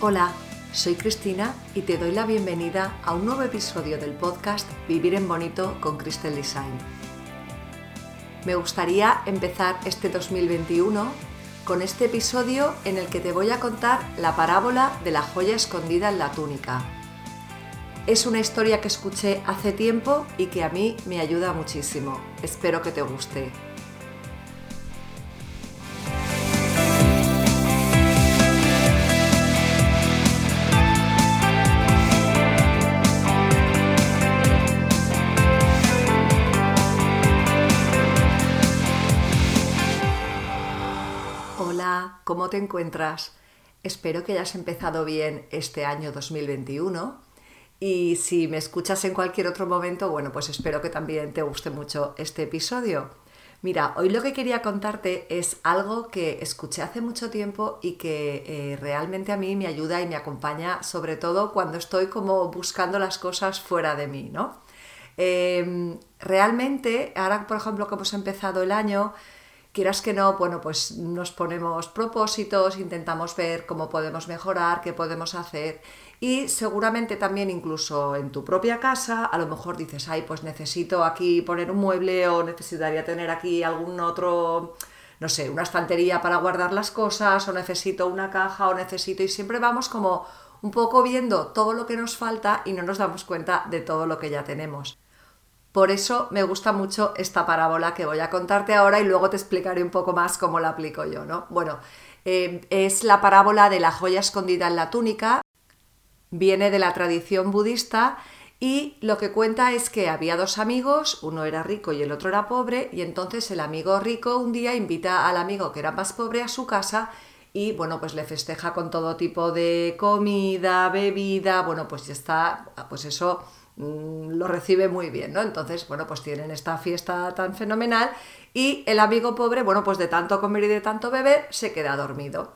Hola, soy Cristina y te doy la bienvenida a un nuevo episodio del podcast Vivir en Bonito con Crystal Design. Me gustaría empezar este 2021 con este episodio en el que te voy a contar la parábola de la joya escondida en la túnica. Es una historia que escuché hace tiempo y que a mí me ayuda muchísimo. Espero que te guste. ¿Cómo te encuentras? Espero que hayas empezado bien este año 2021 y si me escuchas en cualquier otro momento, bueno, pues espero que también te guste mucho este episodio. Mira, hoy lo que quería contarte es algo que escuché hace mucho tiempo y que eh, realmente a mí me ayuda y me acompaña, sobre todo cuando estoy como buscando las cosas fuera de mí, ¿no? Em, realmente, ahora por ejemplo que hemos empezado el año, quieras que no, bueno, pues nos ponemos propósitos, intentamos ver cómo podemos mejorar, qué podemos hacer y seguramente también incluso en tu propia casa, a lo mejor dices, ay, pues necesito aquí poner un mueble o necesitaría tener aquí algún otro, no sé, una estantería para guardar las cosas o necesito una caja o necesito y siempre vamos como un poco viendo todo lo que nos falta y no nos damos cuenta de todo lo que ya tenemos. Por eso me gusta mucho esta parábola que voy a contarte ahora y luego te explicaré un poco más cómo la aplico yo, ¿no? Bueno, eh, es la parábola de la joya escondida en la túnica, viene de la tradición budista y lo que cuenta es que había dos amigos, uno era rico y el otro era pobre, y entonces el amigo rico un día invita al amigo que era más pobre a su casa y bueno, pues le festeja con todo tipo de comida, bebida, bueno, pues ya está, pues eso lo recibe muy bien, ¿no? Entonces, bueno, pues tienen esta fiesta tan fenomenal y el amigo pobre, bueno, pues de tanto comer y de tanto beber, se queda dormido.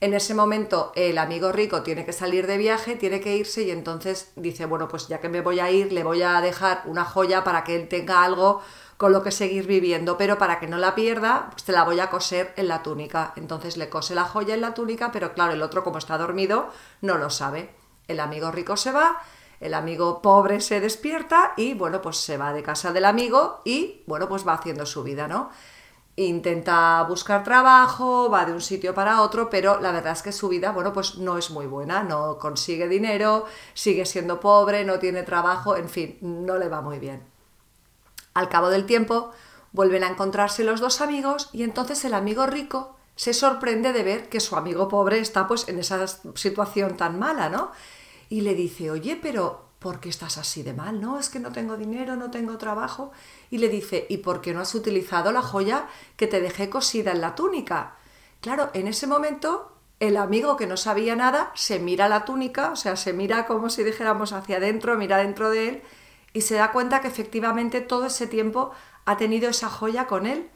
En ese momento el amigo rico tiene que salir de viaje, tiene que irse y entonces dice, bueno, pues ya que me voy a ir, le voy a dejar una joya para que él tenga algo con lo que seguir viviendo, pero para que no la pierda, pues te la voy a coser en la túnica. Entonces le cose la joya en la túnica, pero claro, el otro como está dormido no lo sabe. El amigo rico se va, el amigo pobre se despierta y bueno, pues se va de casa del amigo y bueno, pues va haciendo su vida, ¿no? Intenta buscar trabajo, va de un sitio para otro, pero la verdad es que su vida, bueno, pues no es muy buena, no consigue dinero, sigue siendo pobre, no tiene trabajo, en fin, no le va muy bien. Al cabo del tiempo, vuelven a encontrarse los dos amigos y entonces el amigo rico se sorprende de ver que su amigo pobre está pues en esa situación tan mala, ¿no? Y le dice, oye, pero ¿por qué estás así de mal? No, es que no tengo dinero, no tengo trabajo. Y le dice, ¿y por qué no has utilizado la joya que te dejé cosida en la túnica? Claro, en ese momento el amigo que no sabía nada se mira la túnica, o sea, se mira como si dijéramos hacia adentro, mira dentro de él y se da cuenta que efectivamente todo ese tiempo ha tenido esa joya con él.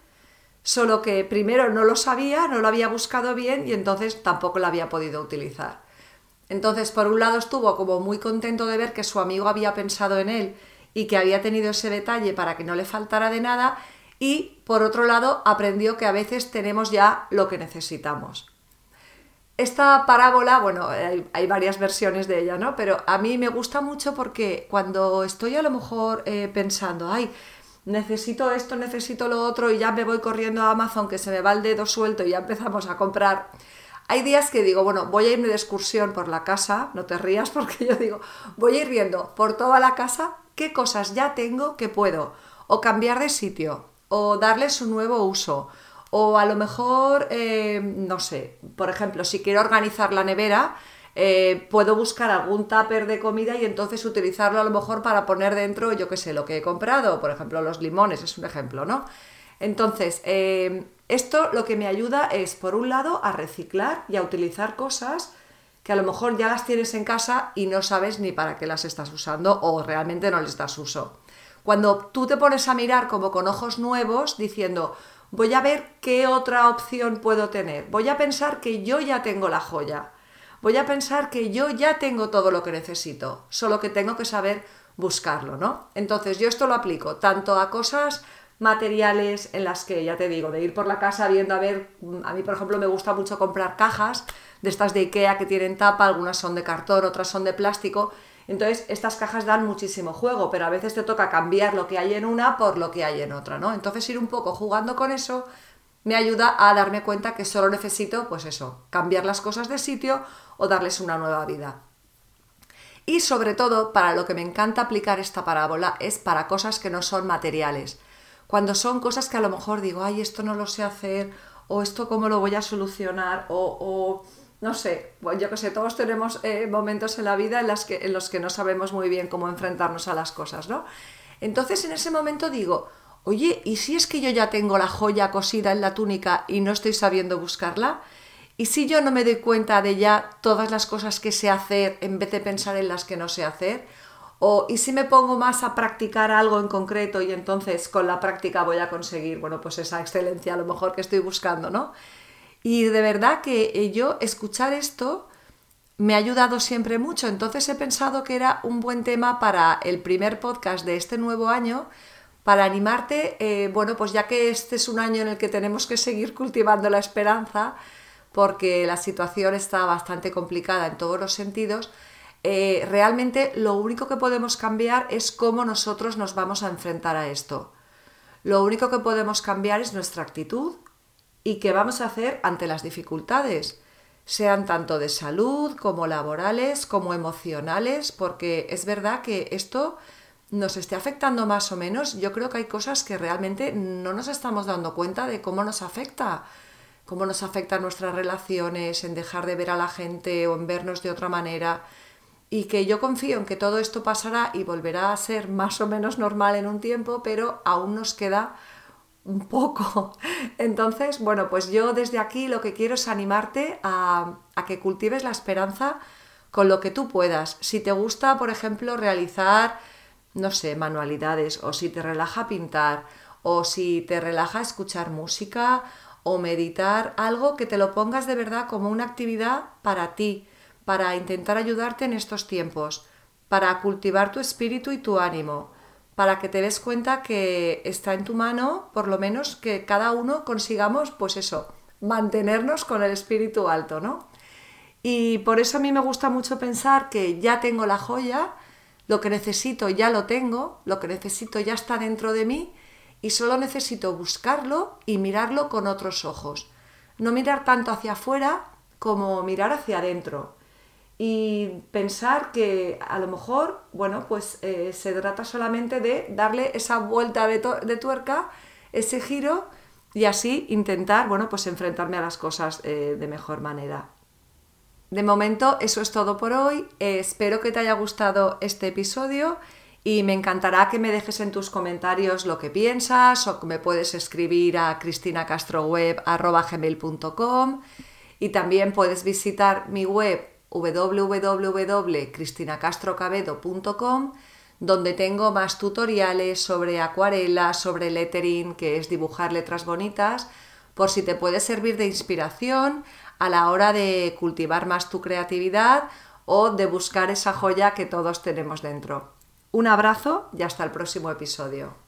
Solo que primero no lo sabía, no lo había buscado bien y entonces tampoco la había podido utilizar. Entonces, por un lado estuvo como muy contento de ver que su amigo había pensado en él y que había tenido ese detalle para que no le faltara de nada y por otro lado aprendió que a veces tenemos ya lo que necesitamos. Esta parábola, bueno, hay, varias versiones de ella, ¿no? Pero a mí me gusta mucho porque cuando estoy a lo mejor eh, pensando, ay, necesito esto, necesito lo otro y ya me voy corriendo a Amazon que se me va el dedo suelto y ya empezamos a comprar hay días que digo, bueno, voy a irme de excursión por la casa, no te rías porque yo digo, voy a ir viendo por toda la casa qué cosas ya tengo que puedo o cambiar de sitio o darles un nuevo uso o a lo mejor, eh, no sé, por ejemplo, si quiero organizar la nevera, eh, puedo buscar algún tupper de comida y entonces utilizarlo a lo mejor para poner dentro, yo qué sé, lo que he comprado, por ejemplo, los limones, es un ejemplo, ¿no? Entonces, eh, esto lo que me ayuda es, por un lado, a reciclar y a utilizar cosas que a lo mejor ya las tienes en casa y no sabes ni para qué las estás usando o realmente no les das uso. Cuando tú te pones a mirar como con ojos nuevos diciendo, voy a ver qué otra opción puedo tener, voy a pensar que yo ya tengo la joya, voy a pensar que yo ya tengo todo lo que necesito, solo que tengo que saber buscarlo, ¿no? Entonces yo esto lo aplico tanto a cosas materiales en las que, ya te digo, de ir por la casa viendo a ver, a mí por ejemplo me gusta mucho comprar cajas de estas de Ikea que tienen tapa, algunas son de cartón, otras son de plástico, entonces estas cajas dan muchísimo juego, pero a veces te toca cambiar lo que hay en una por lo que hay en otra, ¿no? Entonces ir un poco jugando con eso me ayuda a darme cuenta que solo necesito, pues eso, cambiar las cosas de sitio o darles una nueva vida. Y sobre todo, para lo que me encanta aplicar esta parábola es para cosas que no son materiales. Cuando son cosas que a lo mejor digo, ay, esto no lo sé hacer, o esto cómo lo voy a solucionar, o, no sé, bueno, yo que sé, todos tenemos eh, momentos en la vida en, las que, en los que no sabemos muy bien cómo enfrentarnos a las cosas, ¿no? Entonces en ese momento digo, oye, ¿y si es que yo ya tengo la joya cosida en la túnica y no estoy sabiendo buscarla? ¿Y si yo no me doy cuenta de ya todas las cosas que sé hacer en vez de pensar en las que no sé hacer? O ¿y si me pongo más a practicar algo en concreto y entonces con la práctica voy a conseguir, bueno, pues esa excelencia a lo mejor que estoy buscando, ¿no? Y de verdad que eh, yo escuchar esto me ha ayudado siempre mucho, entonces he pensado que era un buen tema para el primer podcast de este nuevo año, para animarte, eh, bueno, pues ya que este es un año en el que tenemos que seguir cultivando la esperanza, porque la situación está bastante complicada en todos los sentidos, eh, realmente lo único que podemos cambiar es cómo nosotros nos vamos a enfrentar a esto. Lo único que podemos cambiar es nuestra actitud y qué vamos a hacer ante las dificultades, sean tanto de salud como laborales, como emocionales, porque es verdad que esto nos esté afectando más o menos, yo creo que hay cosas que realmente no nos estamos dando cuenta de cómo nos afecta cómo nos afectan nuestras relaciones, en dejar de ver a la gente o en vernos de otra manera. Y que yo confío en que todo esto pasará y volverá a ser más o menos normal en un tiempo, pero aún nos queda un poco. Entonces, bueno, pues yo desde aquí lo que quiero es animarte a, a que cultives la esperanza con lo que tú puedas. Si te gusta, por ejemplo, realizar, no sé, manualidades, o si te relaja pintar, o si te relaja escuchar música, o meditar, algo que te lo pongas de verdad como una actividad para ti, para intentar ayudarte en estos tiempos, para cultivar tu espíritu y tu ánimo, para que te des cuenta que está en tu mano, por lo menos que cada uno consigamos, pues eso, mantenernos con el espíritu alto, ¿no? Y por eso a mí me gusta mucho pensar que ya tengo la joya, lo que necesito ya lo tengo, lo que necesito ya está dentro de mí y solo necesito buscarlo y mirarlo con otros ojos. No mirar tanto hacia afuera como mirar hacia adentro. Y pensar que a lo mejor, bueno, pues eh, se trata solamente de darle esa vuelta de, tuerca, ese giro, y así intentar, bueno, pues enfrentarme a las cosas eh, de mejor manera. De momento, eso es todo por hoy. espero que te haya gustado este episodio y me encantará que me dejes en tus comentarios lo que piensas o que me puedes escribir a cristinacastroweb.com y también puedes visitar mi web www.cristinacastrocabedo.com donde tengo más tutoriales sobre acuarela, sobre lettering, que es dibujar letras bonitas, por si te puede servir de inspiración a la hora de cultivar más tu creatividad o de buscar esa joya que todos tenemos dentro. Un abrazo y hasta el próximo episodio.